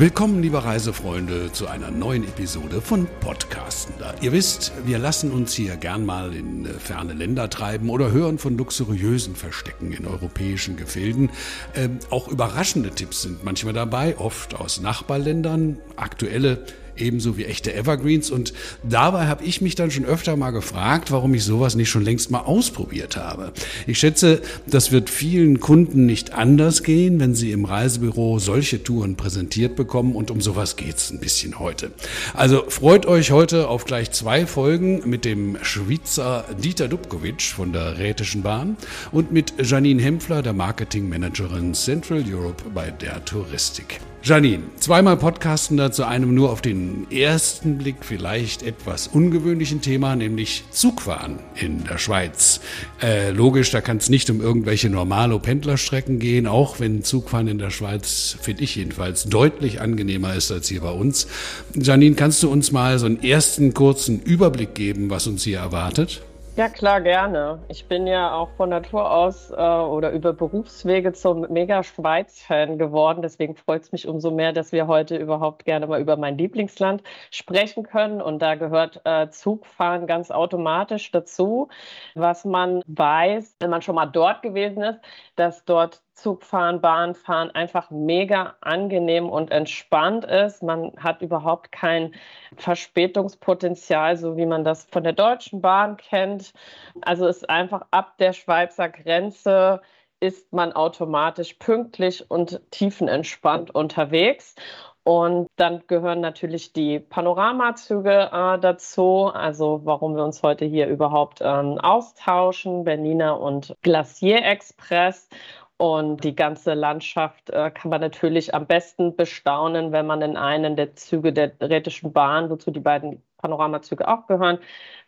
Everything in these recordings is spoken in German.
Willkommen, liebe Reisefreunde, zu einer neuen Episode von Podcastender. Ihr wisst, wir lassen uns hier gern mal in äh, ferne Länder treiben oder hören von luxuriösen Verstecken in europäischen Gefilden. Ähm, auch überraschende Tipps sind manchmal dabei, oft aus Nachbarländern, aktuelle ebenso wie echte Evergreens. Und dabei habe ich mich dann schon öfter mal gefragt, warum ich sowas nicht schon längst mal ausprobiert habe. Ich schätze, das wird vielen Kunden nicht anders gehen, wenn sie im Reisebüro solche Touren präsentiert bekommen. Und um sowas geht's ein bisschen heute. Also freut euch heute auf gleich zwei Folgen mit dem Schweizer Dieter Dubkovic von der Rätischen Bahn und mit Janine Hempfler, der Marketingmanagerin Central Europe bei der Touristik. Janine, zweimal Podcastender zu einem nur auf den ersten Blick vielleicht etwas ungewöhnlichen Thema, nämlich Zugfahren in der Schweiz. Äh, logisch, da kann es nicht um irgendwelche normale Pendlerstrecken gehen, auch wenn Zugfahren in der Schweiz, finde ich jedenfalls, deutlich angenehmer ist als hier bei uns. Janine, kannst du uns mal so einen ersten kurzen Überblick geben, was uns hier erwartet? Ja, klar, gerne. Ich bin ja auch von Natur aus äh, oder über Berufswege zum Mega-Schweiz-Fan geworden. Deswegen freut es mich umso mehr, dass wir heute überhaupt gerne mal über mein Lieblingsland sprechen können. Und da gehört äh, Zugfahren ganz automatisch dazu. Was man weiß, wenn man schon mal dort gewesen ist, dass dort Zugfahren, Bahnfahren einfach mega angenehm und entspannt ist. Man hat überhaupt kein Verspätungspotenzial, so wie man das von der Deutschen Bahn kennt. Also ist einfach ab der Schweizer Grenze ist man automatisch pünktlich und tiefenentspannt unterwegs. Und dann gehören natürlich die Panoramazüge äh, dazu, also warum wir uns heute hier überhaupt ähm, austauschen, Berliner und Glacier Express. Und die ganze Landschaft äh, kann man natürlich am besten bestaunen, wenn man in einen der Züge der Rätischen Bahn, wozu die beiden Panoramazüge auch gehören,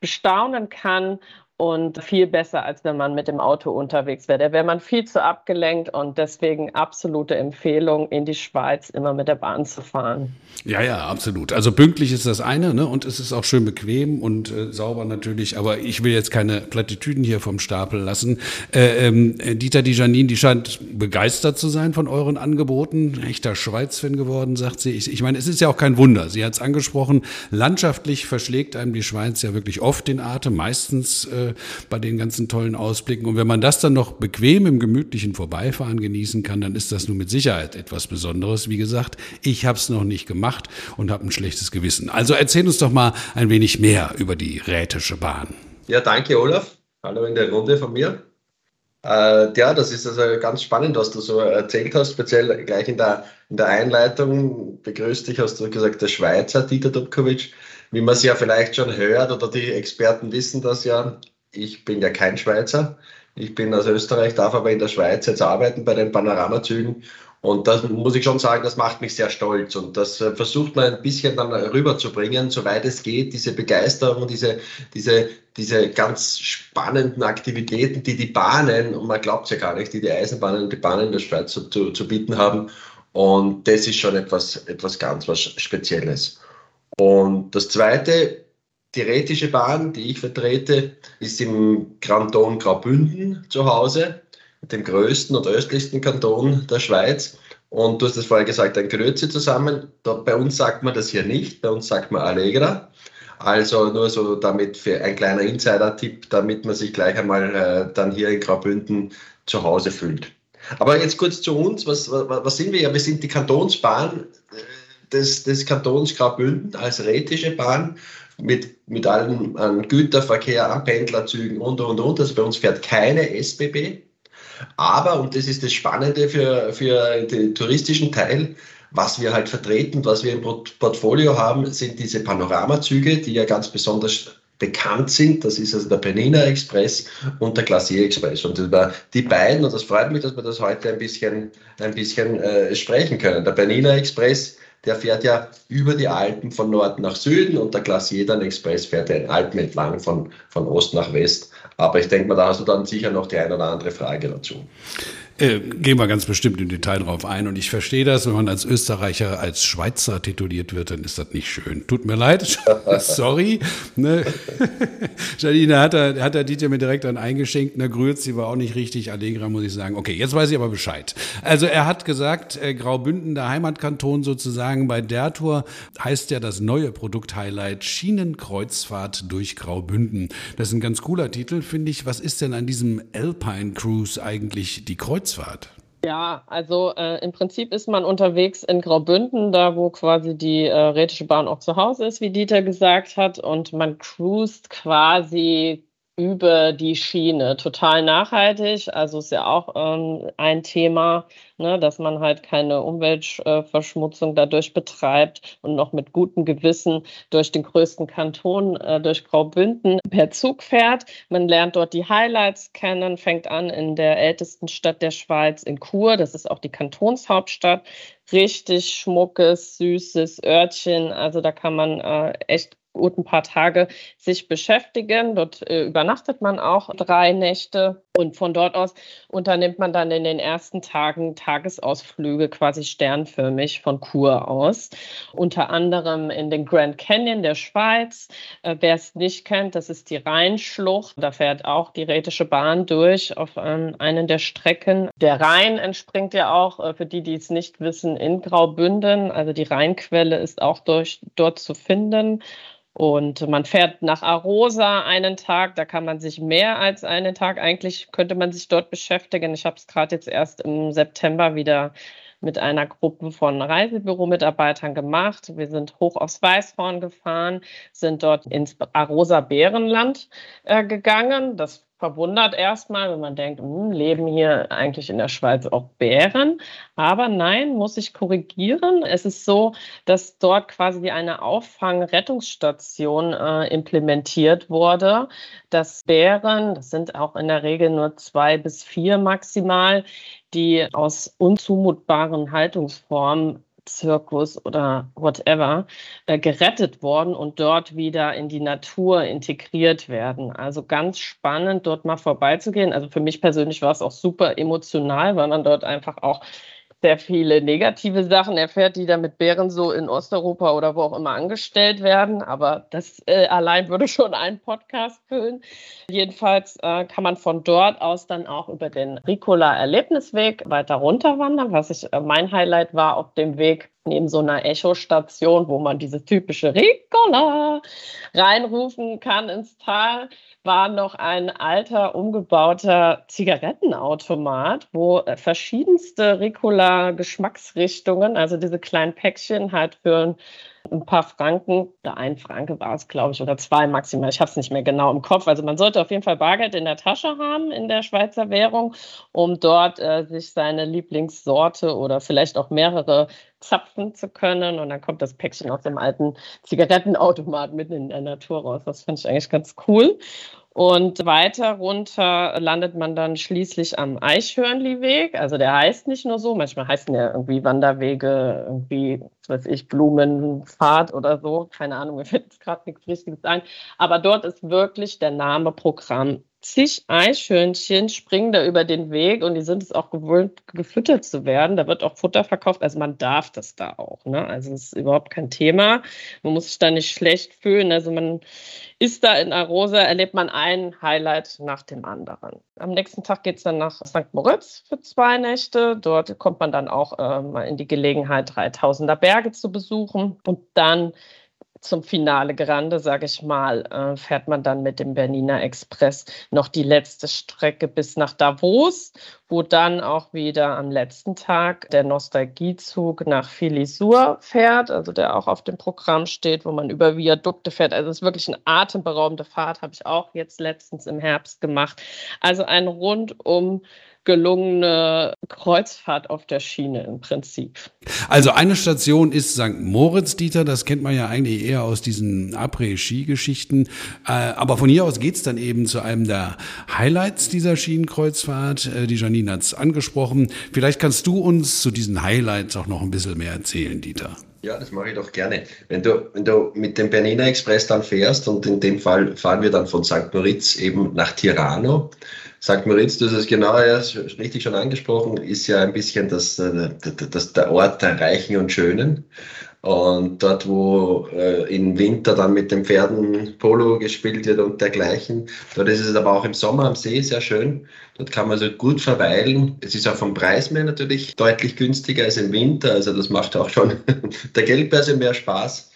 bestaunen kann und viel besser, als wenn man mit dem Auto unterwegs wäre. Da wäre man viel zu abgelenkt und deswegen absolute Empfehlung, in die Schweiz immer mit der Bahn zu fahren. Ja, ja, absolut. Also pünktlich ist das eine ne? und es ist auch schön bequem und äh, sauber natürlich, aber ich will jetzt keine Plattitüden hier vom Stapel lassen. Äh, ähm, Dieter, die Janine, die scheint begeistert zu sein von euren Angeboten. Echter Schweiz-Fan geworden, sagt sie. Ich, ich meine, es ist ja auch kein Wunder. Sie hat es angesprochen, landschaftlich verschlägt einem die Schweiz ja wirklich oft den Atem, meistens äh, bei den ganzen tollen Ausblicken. Und wenn man das dann noch bequem im gemütlichen Vorbeifahren genießen kann, dann ist das nun mit Sicherheit etwas Besonderes. Wie gesagt, ich habe es noch nicht gemacht und habe ein schlechtes Gewissen. Also erzähl uns doch mal ein wenig mehr über die Rätische Bahn. Ja, danke Olaf. Hallo in der Runde von mir. Äh, ja, das ist also ganz spannend, was du so erzählt hast, speziell gleich in der, in der Einleitung. Begrüßt dich, hast du gesagt, der Schweizer Dieter Dubkovic. Wie man es ja vielleicht schon hört oder die Experten wissen das ja, ich bin ja kein Schweizer. Ich bin aus Österreich, darf aber in der Schweiz jetzt arbeiten bei den Panoramazügen. Und das muss ich schon sagen, das macht mich sehr stolz. Und das äh, versucht man ein bisschen dann rüberzubringen, soweit es geht, diese Begeisterung, diese, diese, diese ganz spannenden Aktivitäten, die die Bahnen, und man glaubt ja gar nicht, die die Eisenbahnen und die Bahnen in der Schweiz zu, zu bieten haben. Und das ist schon etwas, etwas ganz was Spezielles. Und das Zweite, die Rätische Bahn, die ich vertrete, ist im Kanton Graubünden zu Hause, dem größten und östlichsten Kanton der Schweiz. Und du hast es vorher gesagt, ein Größe zusammen. Da, bei uns sagt man das hier nicht, bei uns sagt man Allegra. Also nur so damit für ein kleiner Insider-Tipp, damit man sich gleich einmal äh, dann hier in Graubünden zu Hause fühlt. Aber jetzt kurz zu uns, was, was, was sind wir? Ja, wir sind die Kantonsbahn äh, des, des Kantons Graubünden als rätische Bahn mit, mit allem an Güterverkehr, an Pendlerzügen und, und, und. Also bei uns fährt keine SBB. Aber, und das ist das Spannende für, für den touristischen Teil, was wir halt vertreten, was wir im Portfolio haben, sind diese Panoramazüge, die ja ganz besonders bekannt sind. Das ist also der Penina Express und der Glacier Express. Und die beiden, und das freut mich, dass wir das heute ein bisschen, ein bisschen äh, sprechen können. Der Penina Express der fährt ja über die Alpen von Norden nach Süden und der Glacier dann Express fährt den Alpen entlang von, von Ost nach West. Aber ich denke mal, da hast du dann sicher noch die eine oder andere Frage dazu. Äh, gehen wir ganz bestimmt im Detail drauf ein. Und ich verstehe das, wenn man als Österreicher als Schweizer tituliert wird, dann ist das nicht schön. Tut mir leid, sorry. Ne? Janine hat er, hat er Dieter mir direkt dann eingeschenkt. Na, Grüezi war auch nicht richtig. Allegra muss ich sagen. Okay, jetzt weiß ich aber Bescheid. Also er hat gesagt, äh, Graubünden, der Heimatkanton sozusagen, bei der Tour heißt ja das neue Produkt-Highlight Schienenkreuzfahrt durch Graubünden. Das ist ein ganz cooler Titel, finde ich. Was ist denn an diesem Alpine Cruise eigentlich die Kreuzfahrt? Ja, also äh, im Prinzip ist man unterwegs in Graubünden, da wo quasi die äh, Rätische Bahn auch zu Hause ist, wie Dieter gesagt hat, und man cruist quasi über die Schiene. Total nachhaltig, also ist ja auch ähm, ein Thema, ne, dass man halt keine Umweltverschmutzung dadurch betreibt und noch mit gutem Gewissen durch den größten Kanton, äh, durch Graubünden per Zug fährt. Man lernt dort die Highlights kennen, fängt an in der ältesten Stadt der Schweiz, in Chur, das ist auch die Kantonshauptstadt. Richtig schmuckes, süßes Örtchen, also da kann man äh, echt gut ein paar Tage sich beschäftigen. Dort äh, übernachtet man auch drei Nächte und von dort aus unternimmt man dann in den ersten Tagen Tagesausflüge quasi sternförmig von Kur aus. Unter anderem in den Grand Canyon der Schweiz. Äh, Wer es nicht kennt, das ist die Rheinschlucht. Da fährt auch die Rätische Bahn durch auf ähm, einen der Strecken. Der Rhein entspringt ja auch, äh, für die, die es nicht wissen, in Graubünden. Also die Rheinquelle ist auch durch, dort zu finden. Und man fährt nach Arosa einen Tag, da kann man sich mehr als einen Tag, eigentlich könnte man sich dort beschäftigen. Ich habe es gerade jetzt erst im September wieder mit einer Gruppe von Reisebüro-Mitarbeitern gemacht. Wir sind hoch aufs Weißhorn gefahren, sind dort ins Arosa Bärenland äh, gegangen. Das verwundert erstmal, wenn man denkt, hm, leben hier eigentlich in der Schweiz auch Bären. Aber nein, muss ich korrigieren. Es ist so, dass dort quasi eine Auffang-Rettungsstation äh, implementiert wurde, dass Bären, das sind auch in der Regel nur zwei bis vier maximal, die aus unzumutbaren Haltungsformen Zirkus oder whatever äh, gerettet worden und dort wieder in die Natur integriert werden. Also ganz spannend, dort mal vorbeizugehen. Also für mich persönlich war es auch super emotional, weil man dort einfach auch sehr viele negative Sachen erfährt, die da mit Bären so in Osteuropa oder wo auch immer angestellt werden. Aber das äh, allein würde schon einen Podcast füllen. Jedenfalls äh, kann man von dort aus dann auch über den Ricola-Erlebnisweg weiter runterwandern, was ich, äh, mein Highlight war auf dem Weg neben so einer Echo-Station, wo man diese typische Ricola reinrufen kann ins Tal, war noch ein alter, umgebauter Zigarettenautomat, wo äh, verschiedenste Ricola-Geschmacksrichtungen, also diese kleinen Päckchen halt für ein paar Franken, oder ein Franke war es, glaube ich, oder zwei maximal. Ich habe es nicht mehr genau im Kopf. Also man sollte auf jeden Fall Bargeld in der Tasche haben in der Schweizer Währung, um dort äh, sich seine Lieblingssorte oder vielleicht auch mehrere zapfen zu können. Und dann kommt das Päckchen aus dem alten Zigarettenautomat mitten in der Natur raus. Das finde ich eigentlich ganz cool. Und weiter runter landet man dann schließlich am Eichhörnliweg. Also der heißt nicht nur so, manchmal heißen ja irgendwie Wanderwege, irgendwie, was weiß ich, Blumenfahrt oder so. Keine Ahnung, mir fällt jetzt gerade nichts Richtiges ein. Aber dort ist wirklich der Name Programm zig Eichhörnchen springen da über den Weg und die sind es auch gewöhnt, gefüttert zu werden. Da wird auch Futter verkauft. Also man darf das da auch. Ne? Also es ist überhaupt kein Thema. Man muss sich da nicht schlecht fühlen. Also man ist da in Arosa, erlebt man ein Highlight nach dem anderen. Am nächsten Tag geht es dann nach St. Moritz für zwei Nächte. Dort kommt man dann auch äh, mal in die Gelegenheit, 3000er Berge zu besuchen. Und dann zum Finale Grande, sage ich mal, äh, fährt man dann mit dem Bernina Express noch die letzte Strecke bis nach Davos, wo dann auch wieder am letzten Tag der Nostalgiezug nach Filisur fährt, also der auch auf dem Programm steht, wo man über Viadukte fährt. Also es ist wirklich eine atemberaubende Fahrt, habe ich auch jetzt letztens im Herbst gemacht. Also ein rundum gelungene Kreuzfahrt auf der Schiene im Prinzip. Also eine Station ist St. Moritz, Dieter, das kennt man ja eigentlich eher aus diesen Après-Ski-Geschichten. Äh, aber von hier aus geht es dann eben zu einem der Highlights dieser Schienenkreuzfahrt. Äh, die Janine hat es angesprochen. Vielleicht kannst du uns zu diesen Highlights auch noch ein bisschen mehr erzählen, Dieter. Ja, das mache ich doch gerne. Wenn du, wenn du mit dem Bernina Express dann fährst und in dem Fall fahren wir dann von St. Moritz eben nach Tirano. St. Moritz, du hast es genau ja, richtig schon angesprochen, ist ja ein bisschen das, äh, das, der Ort der Reichen und Schönen. Und dort, wo äh, im Winter dann mit den Pferden Polo gespielt wird und dergleichen, dort ist es aber auch im Sommer am See sehr schön. Dort kann man also gut verweilen. Es ist auch vom Preis mehr natürlich deutlich günstiger als im Winter. Also das macht auch schon der Geldbörse mehr Spaß.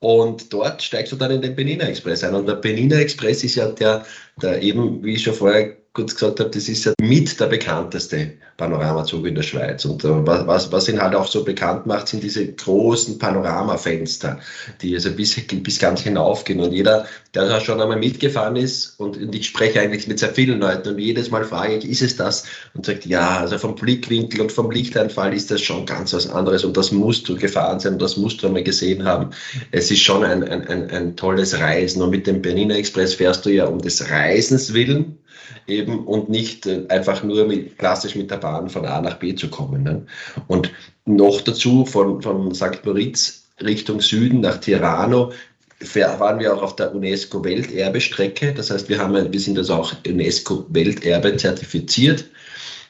Und dort steigst du dann in den Benina Express ein. Und der Benina Express ist ja der, der eben, wie ich schon vorher kurz gesagt habe, das ist ja mit der bekannteste Panoramazug in der Schweiz. Und äh, was, was ihn halt auch so bekannt macht, sind diese großen Panoramafenster, die also bis, bis ganz hinaufgehen. Und jeder, der da schon einmal mitgefahren ist, und, und ich spreche eigentlich mit sehr vielen Leuten, und jedes Mal frage ich, ist es das? Und sagt, ja, also vom Blickwinkel und vom Lichteinfall ist das schon ganz was anderes. Und das musst du gefahren sein, und das musst du einmal gesehen haben. Es ist schon ein, ein, ein, ein tolles Reisen. Und mit dem Bernina Express fährst du ja um des Reisens willen eben und nicht äh, einfach nur mit, klassisch mit der Bahn von A nach B zu kommen. Ne? Und noch dazu von, von St. Moritz Richtung Süden nach Tirano waren wir auch auf der UNESCO-Welterbestrecke. Das heißt, wir, haben, wir sind also auch UNESCO-Welterbe zertifiziert.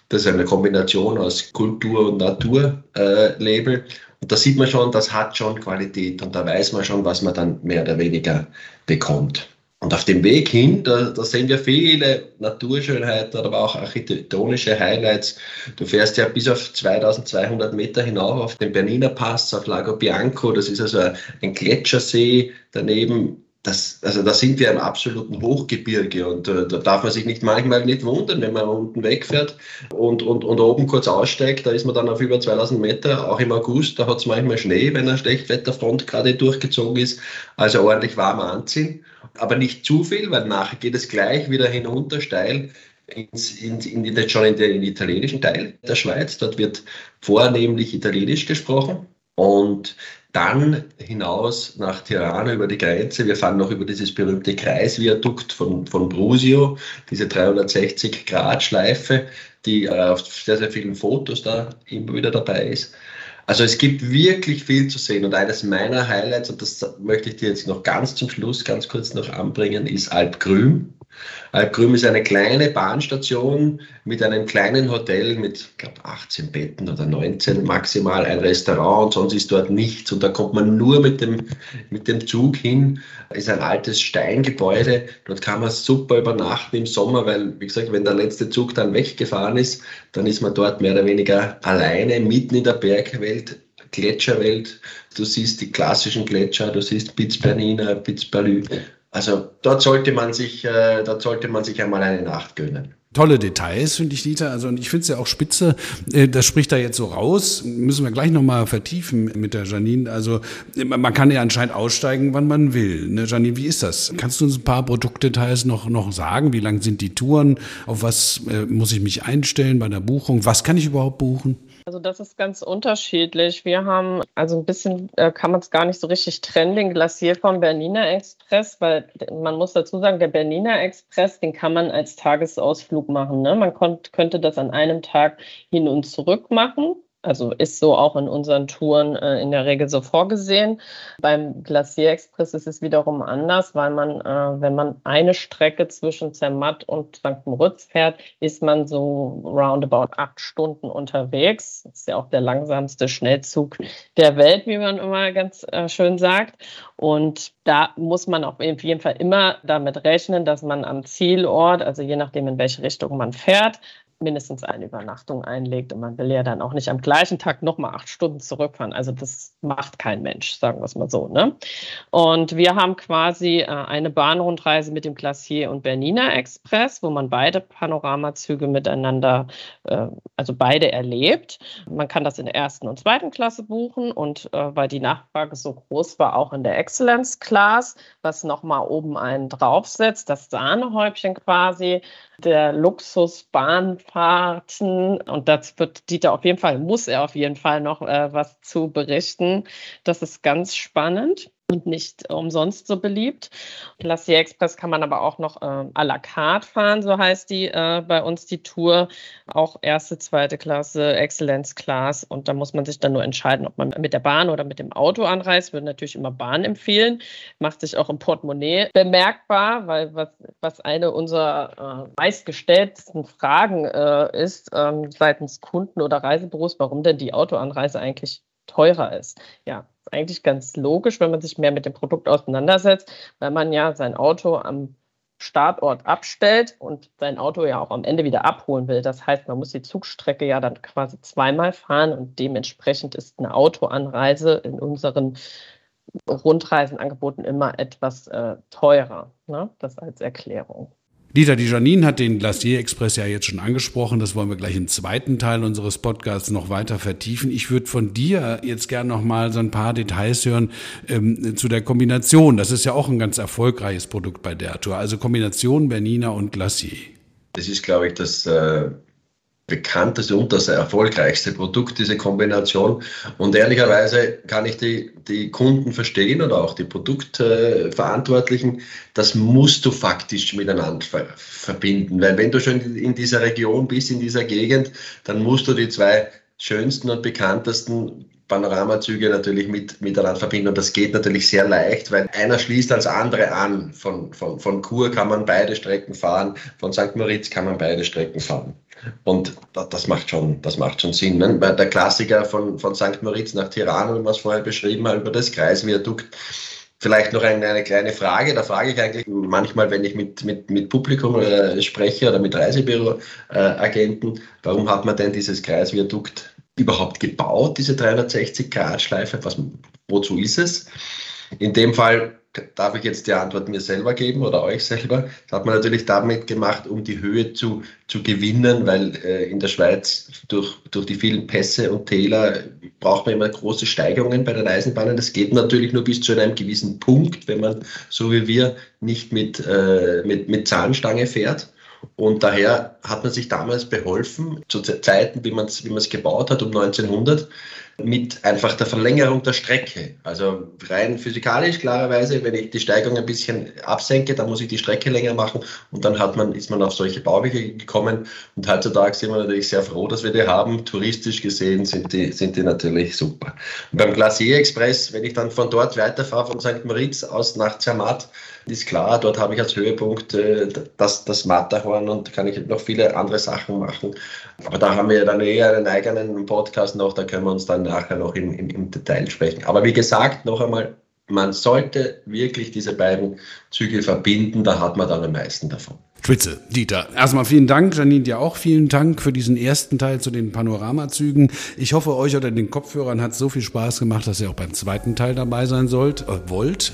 Das ist eine Kombination aus Kultur- und Naturlabel. Äh, und da sieht man schon, das hat schon Qualität und da weiß man schon, was man dann mehr oder weniger bekommt. Und auf dem Weg hin, da, da sehen wir viele Naturschönheiten, aber auch architektonische Highlights. Du fährst ja bis auf 2200 Meter hinauf auf den Berniner Pass, auf Lago Bianco. Das ist also ein Gletschersee. Daneben das, also da sind wir im absoluten Hochgebirge und äh, da darf man sich nicht manchmal nicht wundern, wenn man unten wegfährt und, und, und oben kurz aussteigt, da ist man dann auf über 2000 Meter, auch im August, da hat es manchmal Schnee, wenn eine Schlechtwetterfront gerade durchgezogen ist, also ordentlich warm anziehen, aber nicht zu viel, weil nachher geht es gleich wieder hinunter steil ins, in, in, in, schon in den, italienischen Teil der Schweiz, dort wird vornehmlich Italienisch gesprochen und dann hinaus nach Tirana über die Grenze. Wir fahren noch über dieses berühmte Kreisviadukt von, von Brusio, diese 360-Grad-Schleife, die äh, auf sehr, sehr vielen Fotos da immer wieder dabei ist. Also es gibt wirklich viel zu sehen und eines meiner Highlights, und das möchte ich dir jetzt noch ganz zum Schluss ganz kurz noch anbringen, ist Alp Grüm. Ist eine kleine Bahnstation mit einem kleinen Hotel mit, ich glaube, 18 Betten oder 19 maximal, ein Restaurant und sonst ist dort nichts. Und da kommt man nur mit dem, mit dem Zug hin. Ist ein altes Steingebäude. Dort kann man super übernachten im Sommer, weil, wie gesagt, wenn der letzte Zug dann weggefahren ist, dann ist man dort mehr oder weniger alleine mitten in der Bergwelt. Gletscherwelt. Du siehst die klassischen Gletscher, du siehst Piz-Bernina, Piz-Balü. Also dort sollte man sich, äh, dort sollte man sich einmal eine Nacht gönnen. Tolle Details, finde ich, Dieter. Also, und ich finde es ja auch spitze. Äh, das spricht da jetzt so raus. Müssen wir gleich nochmal vertiefen mit der Janine. Also, man kann ja anscheinend aussteigen, wann man will. Ne, Janine, wie ist das? Kannst du uns ein paar Produktdetails noch, noch sagen? Wie lang sind die Touren? Auf was äh, muss ich mich einstellen bei der Buchung? Was kann ich überhaupt buchen? Also das ist ganz unterschiedlich. Wir haben, also ein bisschen äh, kann man es gar nicht so richtig trennen, den Glacier vom Berniner Express, weil man muss dazu sagen, der Berniner Express, den kann man als Tagesausflug machen. Ne? Man könnte das an einem Tag hin und zurück machen. Also ist so auch in unseren Touren äh, in der Regel so vorgesehen. Beim Glacier Express ist es wiederum anders, weil man, äh, wenn man eine Strecke zwischen Zermatt und St. Moritz fährt, ist man so roundabout acht Stunden unterwegs. Das ist ja auch der langsamste Schnellzug der Welt, wie man immer ganz äh, schön sagt. Und da muss man auf jeden Fall immer damit rechnen, dass man am Zielort, also je nachdem, in welche Richtung man fährt, mindestens eine Übernachtung einlegt. Und man will ja dann auch nicht am gleichen Tag nochmal acht Stunden zurückfahren. Also das macht kein Mensch, sagen wir es mal so. Ne? Und wir haben quasi äh, eine Bahnrundreise mit dem Glacier und Bernina Express, wo man beide Panoramazüge miteinander, äh, also beide erlebt. Man kann das in der ersten und zweiten Klasse buchen und äh, weil die Nachfrage so groß war, auch in der Excellence Class, was nochmal oben einen draufsetzt, das Sahnehäubchen quasi der Luxusbahnfahrten. Und das wird Dieter auf jeden Fall, muss er auf jeden Fall noch äh, was zu berichten. Das ist ganz spannend. Und nicht umsonst so beliebt. Glacier Express kann man aber auch noch äh, à la carte fahren, so heißt die äh, bei uns die Tour. Auch erste, zweite Klasse, Excellence Class. Und da muss man sich dann nur entscheiden, ob man mit der Bahn oder mit dem Auto anreist. Würde natürlich immer Bahn empfehlen. Macht sich auch im Portemonnaie bemerkbar, weil was, was eine unserer äh, meistgestellten Fragen äh, ist ähm, seitens Kunden oder Reisebüros, warum denn die Autoanreise eigentlich teurer ist. Ja, eigentlich ganz logisch, wenn man sich mehr mit dem Produkt auseinandersetzt, weil man ja sein Auto am Startort abstellt und sein Auto ja auch am Ende wieder abholen will. Das heißt, man muss die Zugstrecke ja dann quasi zweimal fahren und dementsprechend ist eine Autoanreise in unseren Rundreisenangeboten immer etwas äh, teurer. Ne? Das als Erklärung. Dieter, die Janine hat den Glacier Express ja jetzt schon angesprochen. Das wollen wir gleich im zweiten Teil unseres Podcasts noch weiter vertiefen. Ich würde von dir jetzt gern noch mal so ein paar Details hören ähm, zu der Kombination. Das ist ja auch ein ganz erfolgreiches Produkt bei der Tour. Also Kombination Bernina und Glacier. Das ist, glaube ich, das äh, bekannteste und das erfolgreichste Produkt, diese Kombination. Und ehrlicherweise kann ich die, die Kunden verstehen oder auch die Produktverantwortlichen, das musst du faktisch miteinander ver verbinden. Weil wenn du schon in dieser Region bist, in dieser Gegend, dann musst du die zwei schönsten und bekanntesten Panoramazüge natürlich mit, miteinander verbinden. Und das geht natürlich sehr leicht, weil einer schließt als andere an. Von, von, von Chur kann man beide Strecken fahren, von St. Moritz kann man beide Strecken fahren. Und das macht schon, das macht schon Sinn. Ne? Der Klassiker von, von St. Moritz nach Tirana, es vorher beschrieben haben, über das Kreisviadukt. Vielleicht noch eine, eine, kleine Frage. Da frage ich eigentlich manchmal, wenn ich mit, mit, mit Publikum äh, spreche oder mit Reisebüroagenten, äh, warum hat man denn dieses Kreisviadukt überhaupt gebaut, diese 360-Grad-Schleife? wozu ist es? In dem Fall darf ich jetzt die Antwort mir selber geben oder euch selber. Das hat man natürlich damit gemacht, um die Höhe zu, zu gewinnen, weil äh, in der Schweiz durch, durch die vielen Pässe und Täler braucht man immer große Steigerungen bei den Eisenbahnen. Das geht natürlich nur bis zu einem gewissen Punkt, wenn man so wie wir nicht mit, äh, mit, mit Zahnstange fährt. Und daher hat man sich damals beholfen, zu Zeiten, wie man es wie gebaut hat, um 1900, mit einfach der Verlängerung der Strecke. Also rein physikalisch klarerweise, wenn ich die Steigung ein bisschen absenke, dann muss ich die Strecke länger machen und dann hat man, ist man auf solche Bauwege gekommen. Und heutzutage sind wir natürlich sehr froh, dass wir die haben. Touristisch gesehen sind die, sind die natürlich super. Und beim Glacier Express, wenn ich dann von dort weiterfahre, von St. Moritz aus nach Zermatt, ist klar, dort habe ich als Höhepunkt äh, das, das Matterhorn und kann ich noch viele andere Sachen machen. Aber da haben wir dann eher einen eigenen Podcast noch, da können wir uns dann nachher noch im, im, im Detail sprechen. Aber wie gesagt, noch einmal, man sollte wirklich diese beiden Züge verbinden, da hat man dann am meisten davon. Spitze, Dieter. Erstmal vielen Dank, Janine, dir auch vielen Dank für diesen ersten Teil zu den Panoramazügen. Ich hoffe, euch oder den Kopfhörern hat so viel Spaß gemacht, dass ihr auch beim zweiten Teil dabei sein sollt, äh, wollt.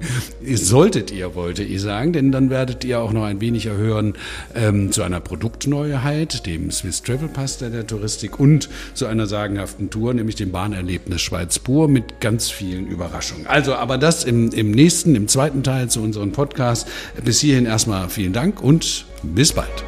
Solltet ihr, wollte ich sagen, denn dann werdet ihr auch noch ein wenig erhören ähm, zu einer Produktneuheit, dem Swiss Travel Pass der, der Touristik und zu einer sagenhaften Tour, nämlich dem Bahnerlebnis Schweiz pur mit ganz vielen Überraschungen. Also, aber das im, im nächsten, im zweiten Teil zu unserem Podcast. Bis hierhin erstmal vielen Dank und bis bald.